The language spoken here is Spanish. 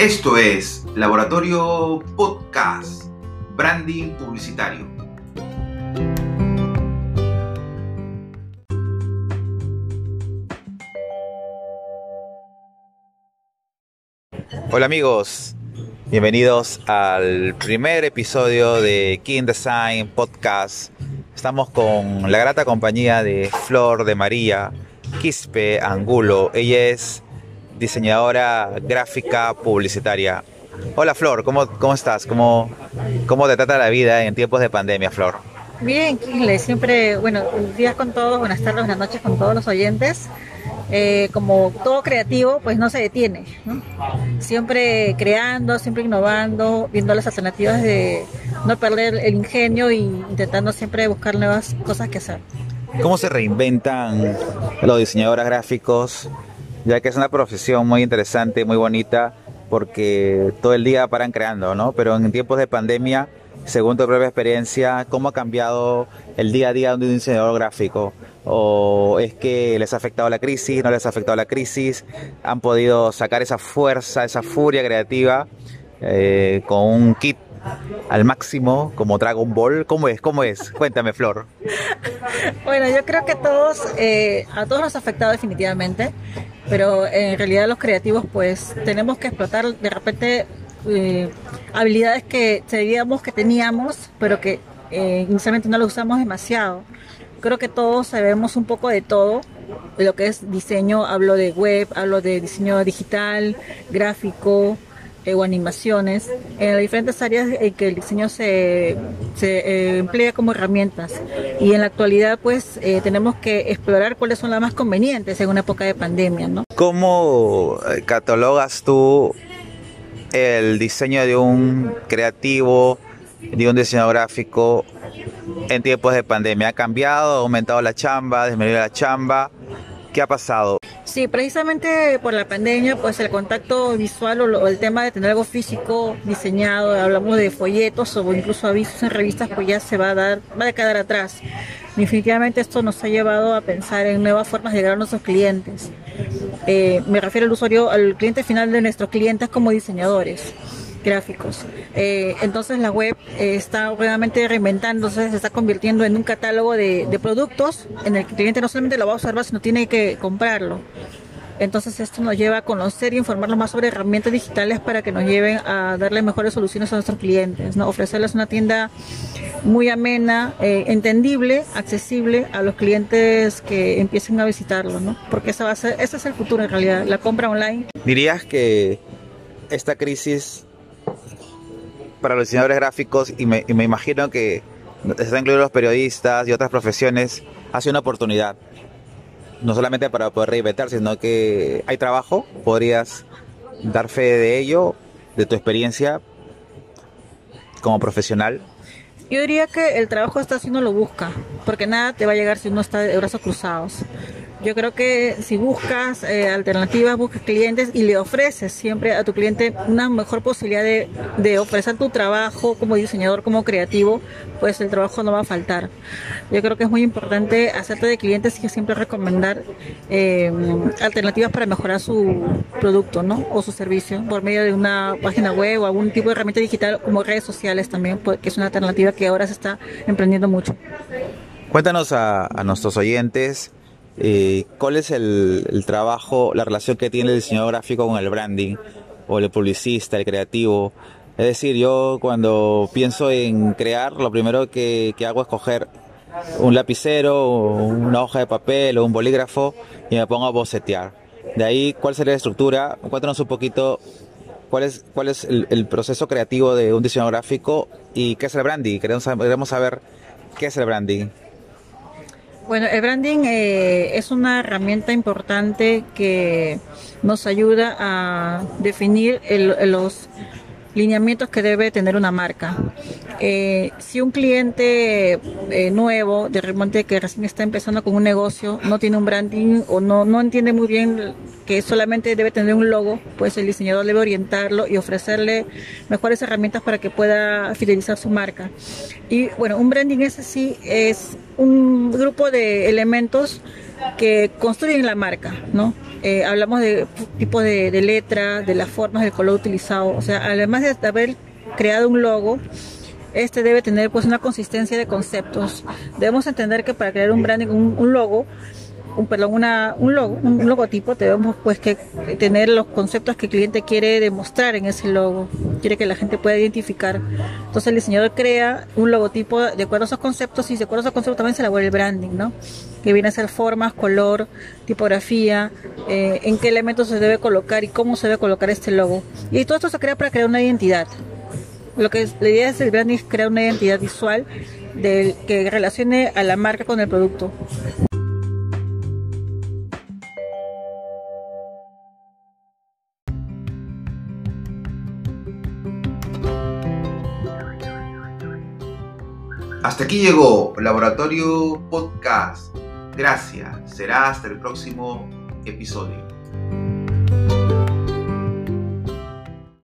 Esto es Laboratorio Podcast, Branding Publicitario. Hola amigos, bienvenidos al primer episodio de King Design Podcast. Estamos con la grata compañía de Flor de María Quispe Angulo. Ella es diseñadora gráfica publicitaria. Hola Flor, ¿cómo, cómo estás? ¿Cómo, ¿Cómo te trata la vida en tiempos de pandemia, Flor? Bien, Kingle, siempre, bueno, días con todos, buenas tardes, buenas noches con todos los oyentes. Eh, como todo creativo, pues no se detiene, Siempre creando, siempre innovando, viendo las alternativas de no perder el ingenio y intentando siempre buscar nuevas cosas que hacer. ¿Cómo se reinventan los diseñadores gráficos ya que es una profesión muy interesante, muy bonita, porque todo el día paran creando, ¿no? Pero en tiempos de pandemia, según tu propia experiencia, ¿cómo ha cambiado el día a día de un diseñador gráfico? ¿O es que les ha afectado la crisis, no les ha afectado la crisis? ¿Han podido sacar esa fuerza, esa furia creativa eh, con un kit al máximo como Dragon Ball? ¿Cómo es? ¿Cómo es? Cuéntame, Flor. bueno, yo creo que todos, eh, a todos nos ha afectado definitivamente pero en realidad los creativos pues tenemos que explotar de repente eh, habilidades que sabíamos que teníamos, pero que eh, inicialmente no las usamos demasiado. Creo que todos sabemos un poco de todo, lo que es diseño, hablo de web, hablo de diseño digital, gráfico, eh, o animaciones en las diferentes áreas en que el diseño se, se eh, emplea como herramientas. Y en la actualidad, pues, eh, tenemos que explorar cuáles son las más convenientes en una época de pandemia, ¿no? ¿Cómo catalogas tú el diseño de un creativo, de un diseñador gráfico en tiempos de pandemia? ¿Ha cambiado, ha aumentado la chamba, ha disminuido la chamba? ¿Qué ha pasado? Sí, precisamente por la pandemia, pues el contacto visual o, el tema de tener algo físico diseñado, hablamos de folletos o incluso avisos en revistas, pues ya se va a dar, va a quedar atrás. Definitivamente esto nos ha llevado a pensar en nuevas formas de llegar a nuestros clientes. Eh, me refiero al usuario, al cliente final de nuestros clientes como diseñadores gráficos. Eh, entonces la web eh, está realmente reinventándose, se está convirtiendo en un catálogo de, productos en el que el cliente no solamente lo va a observar, sino tiene que comprarlo. Entonces esto nos lleva a conocer y informarnos más sobre herramientas digitales para que nos lleven a darle mejores soluciones a nuestros clientes, ¿no? ofrecerles una tienda muy amena, eh, entendible, accesible a los clientes que empiecen a visitarlo, ¿no? porque esa va a ser, ese es el futuro en realidad, la compra online. ¿Dirías que esta crisis para los diseñadores gráficos y me, imagino que están incluidos los periodistas y otras profesiones, hace una oportunidad. No solamente para poder reinventar, sino que hay trabajo, podrías dar fe de ello, de tu experiencia como profesional. Yo diría que el trabajo está si uno lo busca, porque nada te va a llegar si uno está de brazos cruzados. Yo creo que si buscas eh, alternativas, buscas clientes y le ofreces siempre a tu cliente una mejor posibilidad de, ofrecer tu trabajo como diseñador, como creativo, pues el trabajo no va a faltar. Yo creo que es muy importante hacerte de clientes y siempre recomendar eh, alternativas para mejorar su producto ¿no? o su servicio por medio de una página web o algún tipo de herramienta digital como redes sociales también, pues, que es una alternativa que ahora se está emprendiendo mucho. Cuéntanos a, a nuestros oyentes eh, ¿cuál es el, trabajo, la relación que tiene el diseñador gráfico con el branding o el publicista, el creativo? Es decir, yo cuando pienso en crear, lo primero que, hago es coger un lapicero, una hoja de papel o un bolígrafo y me pongo a bocetear. De ahí, ¿cuál sería la estructura? Cuéntanos un poquito cuál es, cuál es el, proceso creativo de un diseñador gráfico y qué es el branding. Queremos, queremos saber qué es el branding. Bueno, el branding eh, es una herramienta importante que nos ayuda a definir los lineamientos que debe tener una marca. Eh, si un cliente eh, nuevo, de repente que recién está empezando con un negocio, no tiene un branding o no, no entiende muy bien solamente debe tener un logo, pues el diseñador debe orientarlo y ofrecerle mejores herramientas para que pueda fidelizar su marca. Y bueno, un branding es así, es un grupo de elementos que construyen la marca, ¿no? Eh, hablamos de tipo de, letra, de las formas, del color utilizado. O sea, además de haber creado un logo, este debe tener pues una consistencia de conceptos. Debemos entender que para crear un branding, un logo, un, perdón, una, un logo, un logotipo, tenemos pues que tener los conceptos que el cliente quiere demostrar en ese logo, quiere que la gente pueda identificar. Entonces el diseñador crea un logotipo de acuerdo a esos conceptos y de acuerdo a esos conceptos también se elabora el branding, ¿no? Que viene a ser formas, color, tipografía, eh, en qué elementos se debe colocar y cómo se debe colocar este logo. Y todo esto se crea para crear una identidad. Lo que la idea es el branding es crear una identidad visual que relacione a la marca con el producto. Hasta aquí llegó Laboratorio Podcast. Gracias. Será hasta el próximo episodio.